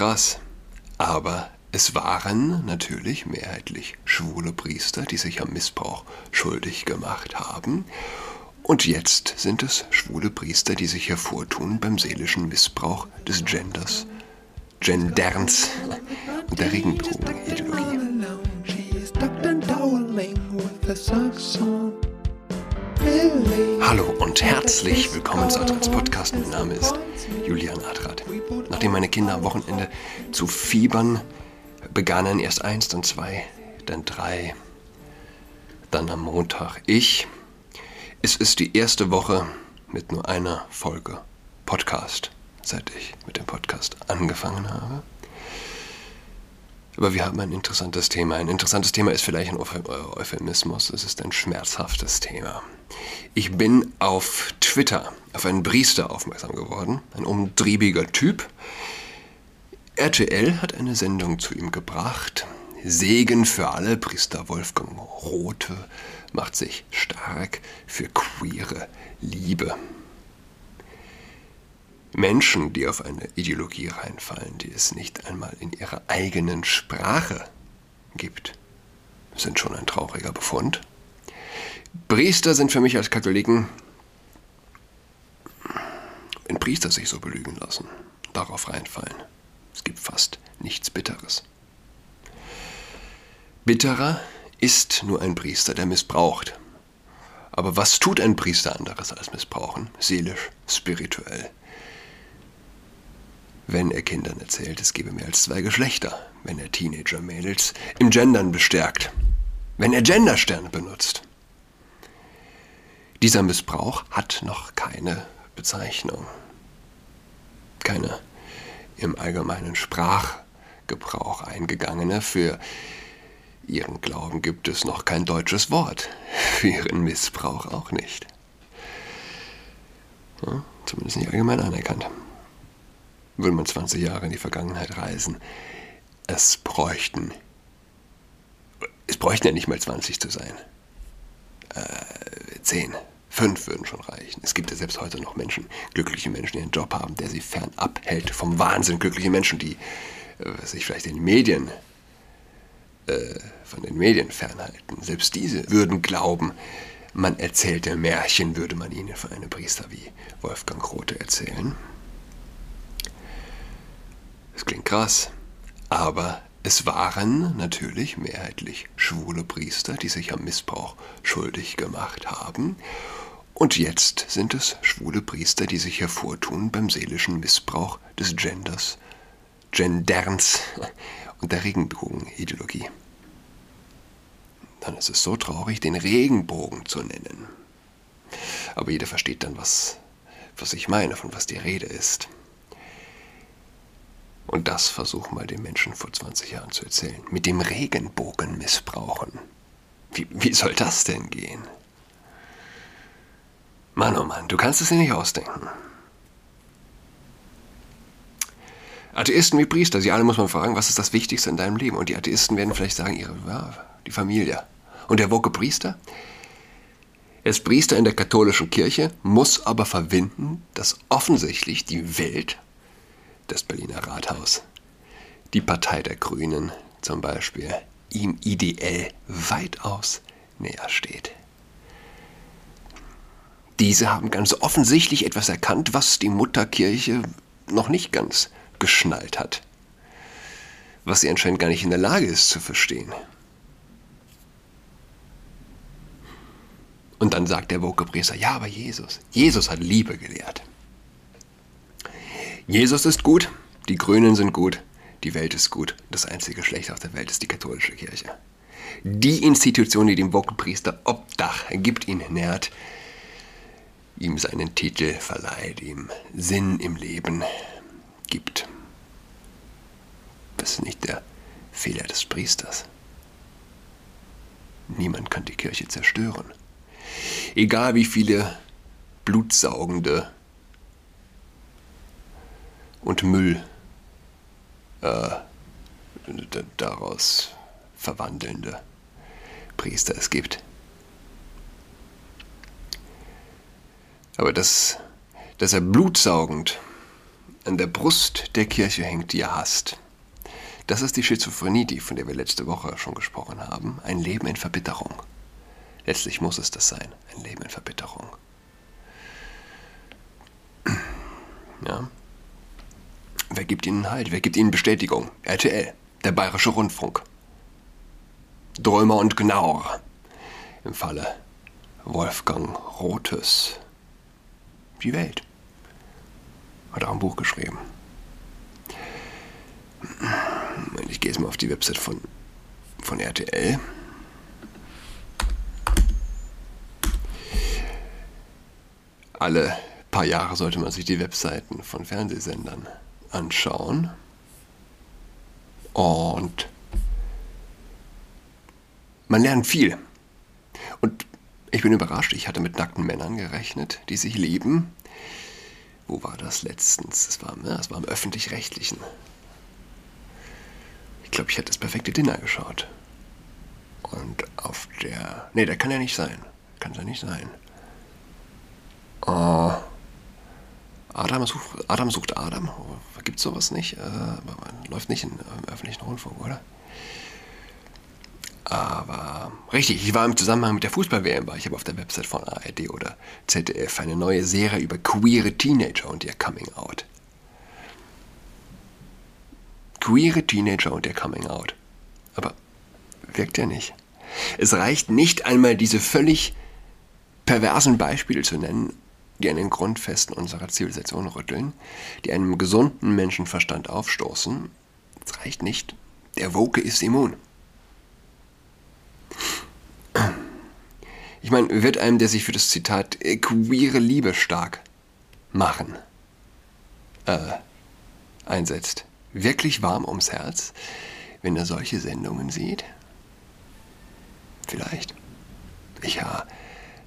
krass. Aber es waren natürlich mehrheitlich schwule Priester, die sich am Missbrauch schuldig gemacht haben. Und jetzt sind es schwule Priester, die sich hervortun beim seelischen Missbrauch des Genders, Genderns und der Regenbogenideologie. Hallo und herzlich willkommen zu Adrats Podcast. Mein Name ist Julian Adrat. Nachdem meine Kinder am Wochenende zu fiebern begannen, erst eins, dann zwei, dann drei, dann am Montag ich. Es ist die erste Woche mit nur einer Folge Podcast, seit ich mit dem Podcast angefangen habe. Aber wir haben ein interessantes Thema. Ein interessantes Thema ist vielleicht ein Euphemismus. Es ist ein schmerzhaftes Thema. Ich bin auf Twitter auf einen Priester aufmerksam geworden. Ein umtriebiger Typ. RTL hat eine Sendung zu ihm gebracht. Segen für alle. Priester Wolfgang Rote macht sich stark für queere Liebe. Menschen, die auf eine Ideologie reinfallen, die es nicht einmal in ihrer eigenen Sprache gibt, sind schon ein trauriger Befund. Priester sind für mich als Katholiken, wenn Priester sich so belügen lassen, darauf reinfallen, es gibt fast nichts Bitteres. Bitterer ist nur ein Priester, der missbraucht. Aber was tut ein Priester anderes als missbrauchen? Seelisch, spirituell wenn er Kindern erzählt, es gebe mehr als zwei Geschlechter, wenn er Teenager-Mädels im Gendern bestärkt, wenn er Gendersterne benutzt. Dieser Missbrauch hat noch keine Bezeichnung, keine im allgemeinen Sprachgebrauch eingegangene. Für ihren Glauben gibt es noch kein deutsches Wort, für ihren Missbrauch auch nicht. Ja, zumindest nicht allgemein anerkannt würde man 20 Jahre in die Vergangenheit reisen. Es bräuchten, es bräuchten ja nicht mal 20 zu sein. Äh, 10, 5 würden schon reichen. Es gibt ja selbst heute noch Menschen, glückliche Menschen, die einen Job haben, der sie fernab hält vom Wahnsinn. Glückliche Menschen, die äh, sich vielleicht den Medien äh, von den Medien fernhalten. Selbst diese würden glauben, man erzählte Märchen, würde man ihnen von einem Priester wie Wolfgang Rote erzählen. Das klingt krass. Aber es waren natürlich mehrheitlich schwule Priester, die sich am Missbrauch schuldig gemacht haben. Und jetzt sind es schwule Priester, die sich hervortun beim seelischen Missbrauch des Genders, Genderns und der Regenbogenideologie. Dann ist es so traurig, den Regenbogen zu nennen. Aber jeder versteht dann, was, was ich meine, von was die Rede ist. Und das versuch mal den Menschen vor 20 Jahren zu erzählen. Mit dem Regenbogen missbrauchen. Wie, wie soll das denn gehen? Mann, oh Mann, du kannst es dir nicht ausdenken. Atheisten wie Priester, sie alle muss man fragen, was ist das Wichtigste in deinem Leben? Und die Atheisten werden vielleicht sagen, ihre, ja, die Familie. Und der woke Priester? Er ist Priester in der katholischen Kirche, muss aber verwinden, dass offensichtlich die Welt das Berliner Rathaus, die Partei der Grünen zum Beispiel, ihm ideell weitaus näher steht. Diese haben ganz offensichtlich etwas erkannt, was die Mutterkirche noch nicht ganz geschnallt hat, was sie anscheinend gar nicht in der Lage ist zu verstehen. Und dann sagt der Woke-Priester, ja, aber Jesus, Jesus hat Liebe gelehrt. Jesus ist gut, die Grünen sind gut, die Welt ist gut. Das einzige Geschlecht auf der Welt ist die katholische Kirche. Die Institution, die dem Wockenpriester Obdach gibt, ihn nährt, ihm seinen Titel verleiht, ihm Sinn im Leben gibt. Das ist nicht der Fehler des Priesters. Niemand kann die Kirche zerstören. Egal wie viele blutsaugende und Müll äh, daraus verwandelnde Priester es gibt. Aber dass, dass er blutsaugend An der Brust der Kirche hängt, die ihr hasst. Das ist die Schizophrenie, die, von der wir letzte Woche schon gesprochen haben. Ein Leben in Verbitterung. Letztlich muss es das sein, ein Leben in Verbitterung. Ja. Wer gibt ihnen Halt? Wer gibt ihnen Bestätigung? RTL, der Bayerische Rundfunk. Drömer und Gnauer. Im Falle Wolfgang Rothes. Die Welt. Hat auch ein Buch geschrieben. Ich gehe jetzt mal auf die Website von, von RTL. Alle paar Jahre sollte man sich die Webseiten von Fernsehsendern anschauen. Und man lernt viel. Und ich bin überrascht, ich hatte mit nackten Männern gerechnet, die sich lieben. Wo war das letztens? Das war, ja, das war im öffentlich-rechtlichen. Ich glaube, ich hätte das perfekte Dinner geschaut. Und auf der. Nee, der kann ja nicht sein. Kann ja nicht sein. Uh, Adam, sucht, Adam sucht Adam. Gibt es sowas nicht? Äh, läuft nicht im öffentlichen Rundfunk, oder? Aber richtig, ich war im Zusammenhang mit der Fußball-WM, war ich habe auf der Website von ARD oder ZDF eine neue Serie über queere Teenager und ihr Coming Out. Queere Teenager und ihr Coming Out. Aber wirkt ja nicht. Es reicht nicht einmal diese völlig perversen Beispiele zu nennen, die an den Grundfesten unserer Zivilisation rütteln, die einem gesunden Menschenverstand aufstoßen. Es reicht nicht. Der Woke ist immun. Ich meine, wird einem, der sich für das Zitat äh, queere Liebe stark machen, äh, einsetzt, wirklich warm ums Herz, wenn er solche Sendungen sieht? Vielleicht. Ich war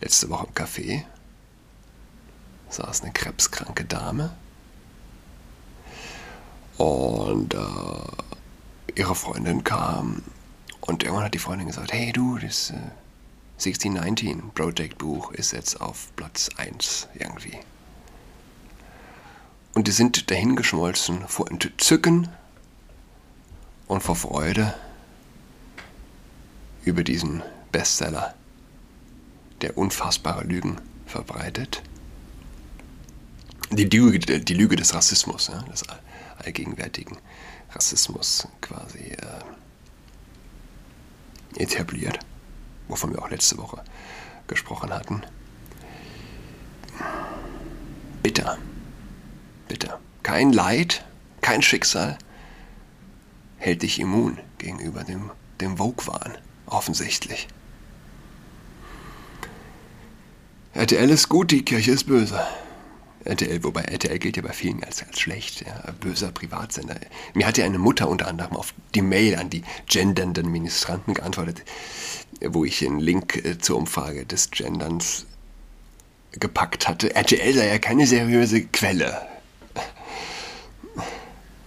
letzte Woche im Café, saß eine krebskranke Dame und äh, ihre Freundin kam und irgendwann hat die Freundin gesagt, hey du, das... Äh, 1619 Project Buch ist jetzt auf Platz 1 irgendwie. Und die sind dahingeschmolzen vor Entzücken und vor Freude über diesen Bestseller, der unfassbare Lügen verbreitet. Die Lüge, die Lüge des Rassismus, ja, des allgegenwärtigen Rassismus quasi äh, etabliert wovon wir auch letzte Woche gesprochen hatten. Bitter. Bitter. Kein Leid, kein Schicksal hält dich immun gegenüber dem, dem Vogue-Wahn, offensichtlich. RTL ist gut, die Kirche ist böse. RTL, wobei RTL gilt ja bei vielen als, als schlecht, ja, böser Privatsender. Mir hat ja eine Mutter unter anderem auf die Mail an die gendernden Ministranten geantwortet, wo ich einen Link äh, zur Umfrage des Genderns gepackt hatte. RTL sei ja keine seriöse Quelle.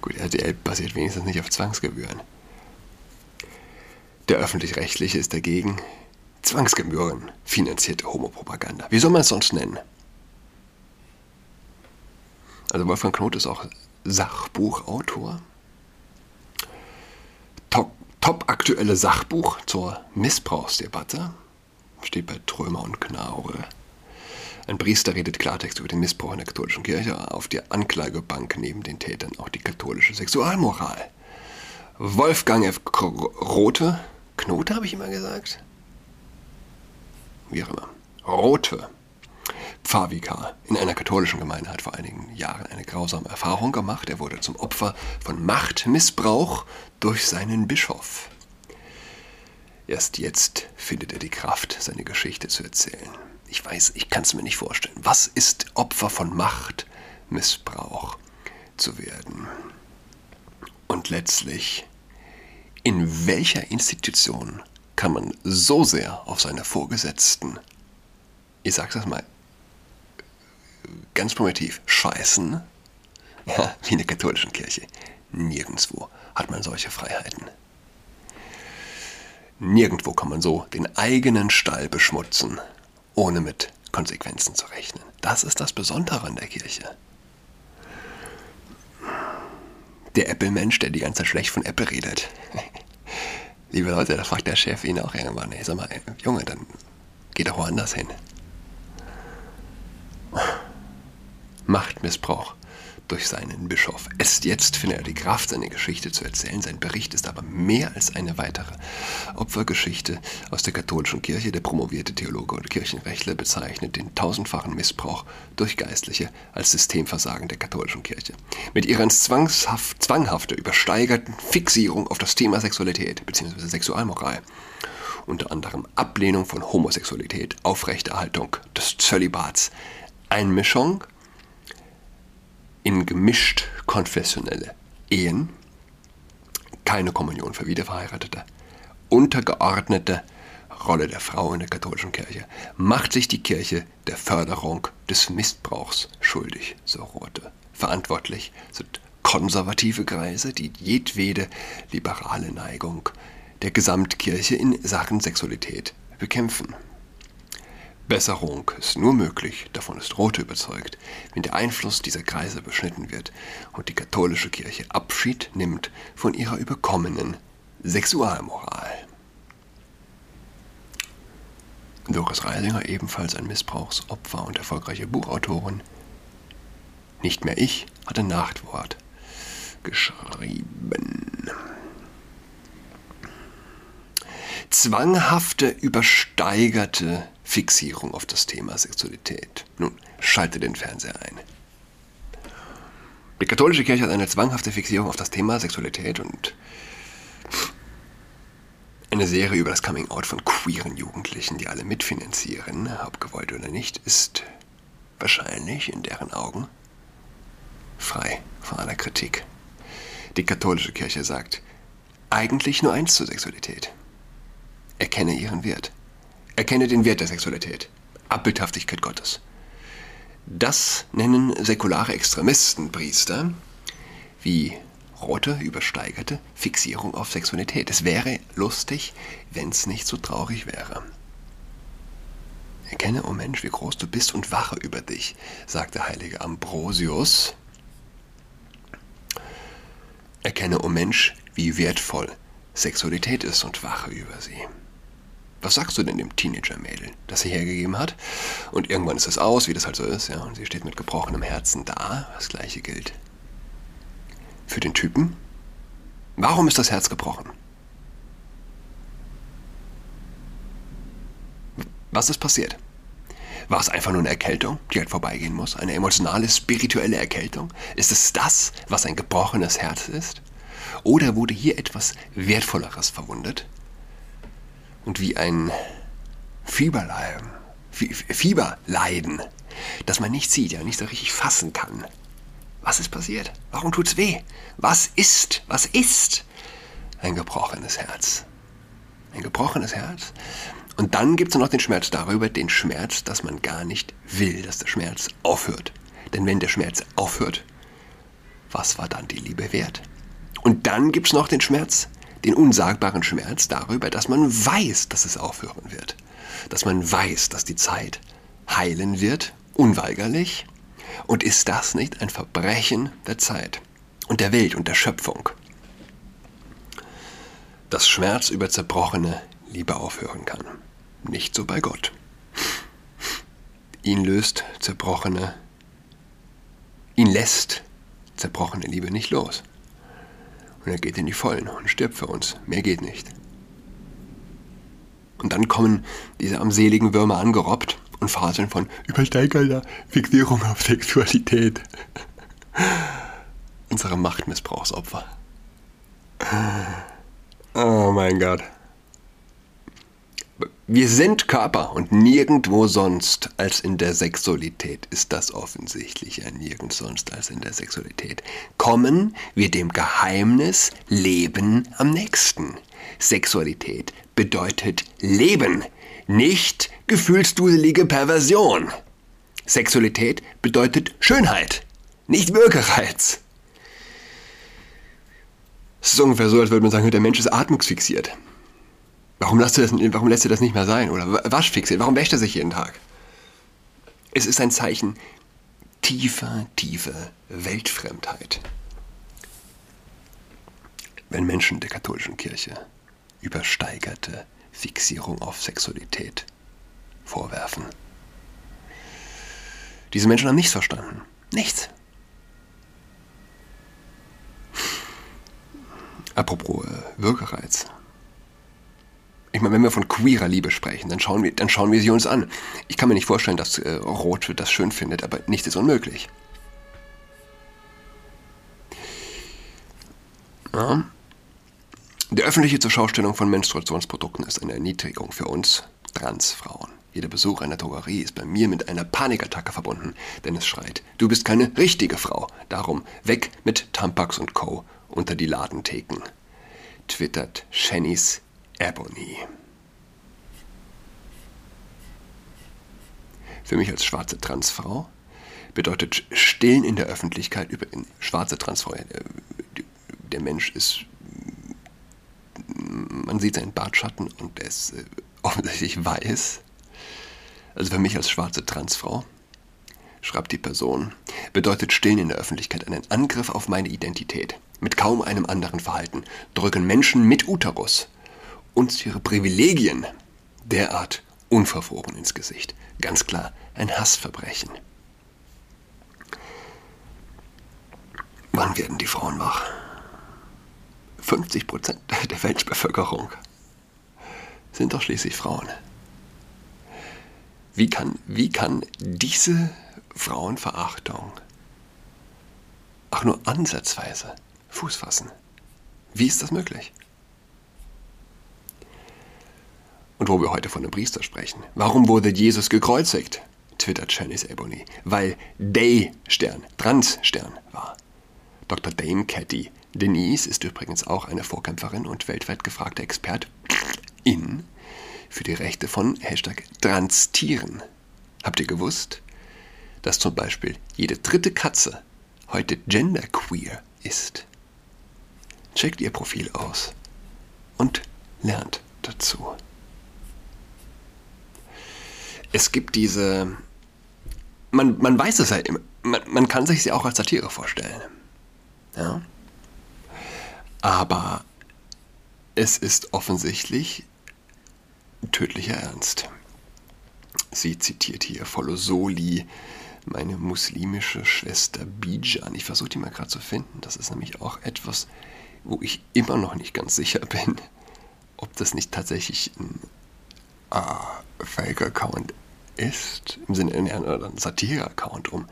Gut, RTL basiert wenigstens nicht auf Zwangsgebühren. Der öffentlich-rechtliche ist dagegen Zwangsgebühren finanzierte Homopropaganda. Wie soll man es sonst nennen? Also Wolfgang Knot ist auch Sachbuchautor. Top, top aktuelle Sachbuch zur Missbrauchsdebatte. Steht bei Trömer und Knaure. Ein Priester redet Klartext über den Missbrauch in der katholischen Kirche. Auf der Anklagebank neben den Tätern auch die katholische Sexualmoral. Wolfgang F. Rote. Knote habe ich immer gesagt. Wie auch immer. Rote Pfarrvikar in einer katholischen Gemeinde hat vor einigen Jahren eine grausame Erfahrung gemacht. Er wurde zum Opfer von Machtmissbrauch durch seinen Bischof. Erst jetzt findet er die Kraft, seine Geschichte zu erzählen. Ich weiß, ich kann es mir nicht vorstellen. Was ist Opfer von Machtmissbrauch zu werden? Und letztlich, in welcher Institution kann man so sehr auf seine Vorgesetzten, ich sag's das mal, ganz primitiv, scheißen, ja, wie in der katholischen Kirche. Nirgendwo hat man solche Freiheiten. Nirgendwo kann man so den eigenen Stall beschmutzen, ohne mit Konsequenzen zu rechnen. Das ist das Besondere an der Kirche. Der Apple-Mensch, der die ganze Zeit schlecht von Apple redet. Liebe Leute, da fragt der Chef ihn auch irgendwann, ey, sag mal, Junge, dann geh doch woanders hin. Machtmissbrauch durch seinen Bischof. Erst jetzt findet er die Kraft, seine Geschichte zu erzählen. Sein Bericht ist aber mehr als eine weitere Opfergeschichte aus der katholischen Kirche. Der promovierte Theologe und Kirchenrechtler bezeichnet den tausendfachen Missbrauch durch Geistliche als Systemversagen der katholischen Kirche. Mit ihrer zwangshaft, zwanghafter, übersteigerten Fixierung auf das Thema Sexualität bzw. Sexualmoral unter anderem Ablehnung von Homosexualität, Aufrechterhaltung des Zölibats, Einmischung in gemischt konfessionelle Ehen, keine Kommunion für Wiederverheiratete, untergeordnete Rolle der Frau in der katholischen Kirche, macht sich die Kirche der Förderung des Missbrauchs schuldig, so Rote. Verantwortlich sind konservative Kreise, die jedwede liberale Neigung der Gesamtkirche in Sachen Sexualität bekämpfen. Besserung ist nur möglich, davon ist Rote überzeugt, wenn der Einfluss dieser Kreise beschnitten wird und die katholische Kirche Abschied nimmt von ihrer überkommenen Sexualmoral. Doris Reisinger, ebenfalls ein Missbrauchsopfer und erfolgreiche Buchautorin, nicht mehr ich, hatte Nachtwort geschrieben. Zwanghafte, übersteigerte Fixierung auf das Thema Sexualität. Nun, schalte den Fernseher ein. Die katholische Kirche hat eine zwanghafte Fixierung auf das Thema Sexualität und eine Serie über das Coming-out von queeren Jugendlichen, die alle mitfinanzieren, ob gewollt oder nicht, ist wahrscheinlich in deren Augen frei von aller Kritik. Die katholische Kirche sagt eigentlich nur eins zur Sexualität. Erkenne ihren Wert. Erkenne den Wert der Sexualität. Abbildhaftigkeit Gottes. Das nennen säkulare Extremisten Priester wie rote, übersteigerte Fixierung auf Sexualität. Es wäre lustig, wenn es nicht so traurig wäre. Erkenne, o oh Mensch, wie groß du bist und wache über dich, sagt der heilige Ambrosius. Erkenne, o oh Mensch, wie wertvoll Sexualität ist und wache über sie. Was sagst du denn dem Teenager-Mädel, das sie hergegeben hat? Und irgendwann ist es aus, wie das halt so ist, ja, und sie steht mit gebrochenem Herzen da. Das gleiche gilt für den Typen. Warum ist das Herz gebrochen? Was ist passiert? War es einfach nur eine Erkältung, die halt vorbeigehen muss? Eine emotionale, spirituelle Erkältung? Ist es das, was ein gebrochenes Herz ist? Oder wurde hier etwas Wertvolleres verwundet? Und wie ein Fieberleiden, Fieberleiden, das man nicht sieht, ja nicht so richtig fassen kann. Was ist passiert? Warum tut's weh? Was ist? Was ist? Ein gebrochenes Herz. Ein gebrochenes Herz. Und dann gibt es noch den Schmerz darüber, den Schmerz, dass man gar nicht will, dass der Schmerz aufhört. Denn wenn der Schmerz aufhört, was war dann die Liebe wert? Und dann gibt es noch den Schmerz, den unsagbaren Schmerz darüber, dass man weiß, dass es aufhören wird. Dass man weiß, dass die Zeit heilen wird, unweigerlich. Und ist das nicht ein Verbrechen der Zeit und der Welt und der Schöpfung? Dass Schmerz über zerbrochene Liebe aufhören kann. Nicht so bei Gott. Ihn löst zerbrochene, ihn lässt zerbrochene Liebe nicht los. Und er geht in die Vollen und stirbt für uns. Mehr geht nicht. Und dann kommen diese armseligen Würmer angerobbt und faseln von übersteigernder Fixierung auf Sexualität. Unsere Machtmissbrauchsopfer. Oh mein Gott. Wir sind Körper und nirgendwo sonst als in der Sexualität ist das offensichtlich nirgends sonst als in der Sexualität. Kommen wir dem Geheimnis Leben am nächsten. Sexualität bedeutet Leben, nicht gefühlsduselige Perversion. Sexualität bedeutet Schönheit, nicht Würgereiz. Es ist ungefähr so, als würde man sagen, der Mensch ist atmungsfixiert. Warum lässt, du das, warum lässt du das nicht mehr sein? Oder waschfixiert? Warum wäscht er sich jeden Tag? Es ist ein Zeichen tiefer, tiefer Weltfremdheit. wenn Menschen der katholischen Kirche übersteigerte Fixierung auf Sexualität vorwerfen. Diese Menschen haben nichts verstanden. Nichts. Apropos äh, Würgereiz. Ich meine, wenn wir von queerer Liebe sprechen, dann schauen wir, dann schauen wir sie uns an. Ich kann mir nicht vorstellen, dass äh, Roth das schön findet, aber nichts ist unmöglich. Ja. Die öffentliche Zurschaustellung von Menstruationsprodukten ist eine Erniedrigung für uns Transfrauen. Jeder Besuch einer Drogerie ist bei mir mit einer Panikattacke verbunden, denn es schreit, du bist keine richtige Frau. Darum weg mit Tampax und Co. unter die Ladentheken. Twittert Shannys Ebony. Für mich als schwarze Transfrau bedeutet Stillen in der Öffentlichkeit über schwarze Transfrau. Äh, der Mensch ist, man sieht seinen Bartschatten und er ist äh, offensichtlich weiß. Also für mich als schwarze Transfrau, schreibt die Person, bedeutet Stillen in der Öffentlichkeit einen Angriff auf meine Identität. Mit kaum einem anderen Verhalten drücken Menschen mit Uterus uns ihre Privilegien derart unverfroren ins Gesicht. Ganz klar ein Hassverbrechen. Wann werden die Frauen wach? 50 Prozent der Weltbevölkerung sind doch schließlich Frauen. Wie kann, wie kann diese Frauenverachtung auch nur ansatzweise Fuß fassen? Wie ist das möglich? Und wo wir heute von einem Priester sprechen. Warum wurde Jesus gekreuzigt? twittert Janice Ebony. Weil Day-Stern, Trans-Stern war. Dr. Dame Catty Denise ist übrigens auch eine Vorkämpferin und weltweit gefragte Expertin für die Rechte von Hashtag Transtieren. Habt ihr gewusst, dass zum Beispiel jede dritte Katze heute genderqueer ist? Checkt ihr Profil aus und lernt dazu. Es gibt diese. Man, man weiß es immer. Man, man kann sich sie auch als Satire vorstellen. Ja? Aber es ist offensichtlich tödlicher Ernst. Sie zitiert hier Folosoli, meine muslimische Schwester Bijan. Ich versuche die mal gerade zu finden. Das ist nämlich auch etwas, wo ich immer noch nicht ganz sicher bin, ob das nicht tatsächlich ein äh, Fake-Account ist, im Sinne einer Satire-Account, um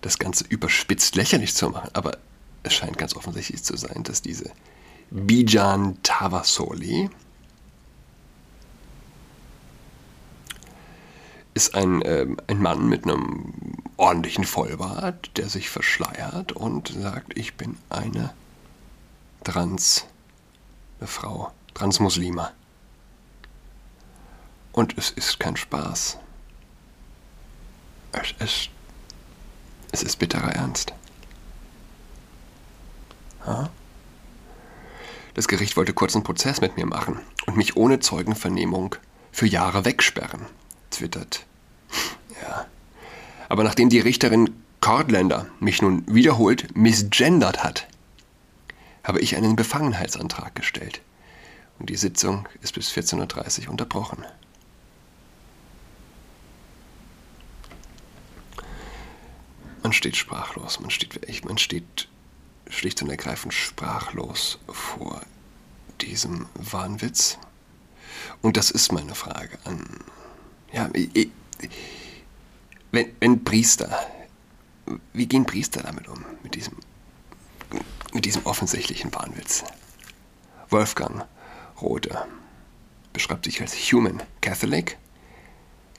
das Ganze überspitzt lächerlich zu machen. Aber es scheint ganz offensichtlich zu sein, dass diese Bijan Tavasoli ist ein, ähm, ein Mann mit einem ordentlichen Vollbart, der sich verschleiert und sagt, ich bin eine Trans, eine Frau, Transmuslima. Und es ist kein Spaß. Es ist, es ist bitterer Ernst. Das Gericht wollte kurzen Prozess mit mir machen und mich ohne Zeugenvernehmung für Jahre wegsperren, twittert. Ja. Aber nachdem die Richterin Cordländer mich nun wiederholt misgendert hat, habe ich einen Befangenheitsantrag gestellt. Und die Sitzung ist bis 14.30 Uhr unterbrochen. Man steht sprachlos, man steht, man steht schlicht und ergreifend sprachlos vor diesem Wahnwitz. Und das ist meine Frage an. Ja, wenn, wenn Priester, wie gehen Priester damit um, mit diesem, mit diesem offensichtlichen Wahnwitz? Wolfgang Rode beschreibt sich als Human Catholic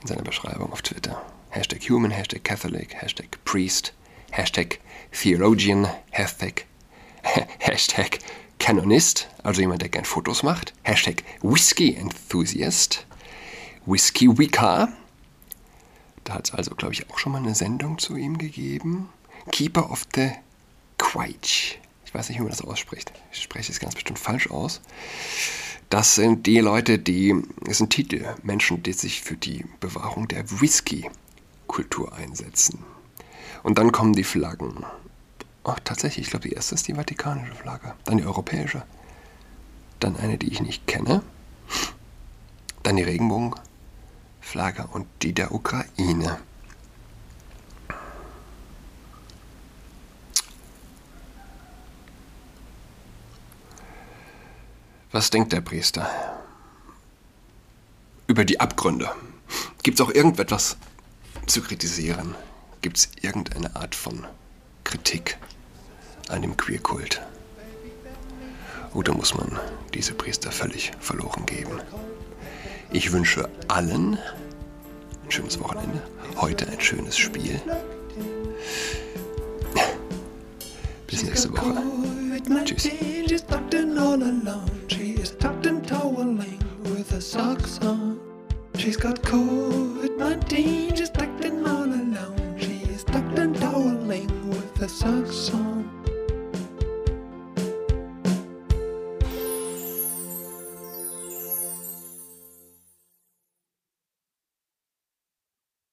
in seiner Beschreibung auf Twitter. Hashtag Human, Hashtag Catholic, Hashtag Priest, Hashtag Theologian, Hashtag, Hashtag Kanonist, also jemand, der gern Fotos macht, Hashtag Whisky Enthusiast, Whisky Wicca, da hat es also, glaube ich, auch schon mal eine Sendung zu ihm gegeben, Keeper of the Quaich, ich weiß nicht, wie man das ausspricht, ich spreche es ganz bestimmt falsch aus, das sind die Leute, die, das sind Titel, Menschen, die sich für die Bewahrung der Whisky-Kultur einsetzen. Und dann kommen die Flaggen. Ach, tatsächlich, ich glaube, die erste ist die vatikanische Flagge. Dann die europäische. Dann eine, die ich nicht kenne. Dann die Regenbogenflagge und die der Ukraine. Was denkt der Priester über die Abgründe? Gibt es auch irgendetwas zu kritisieren? Gibt es irgendeine Art von Kritik an dem Queerkult? Oder muss man diese Priester völlig verloren geben? Ich wünsche allen ein schönes Wochenende, heute ein schönes Spiel. Bis nächste Woche. Tschüss. She's got COVID-19, she's tucked in all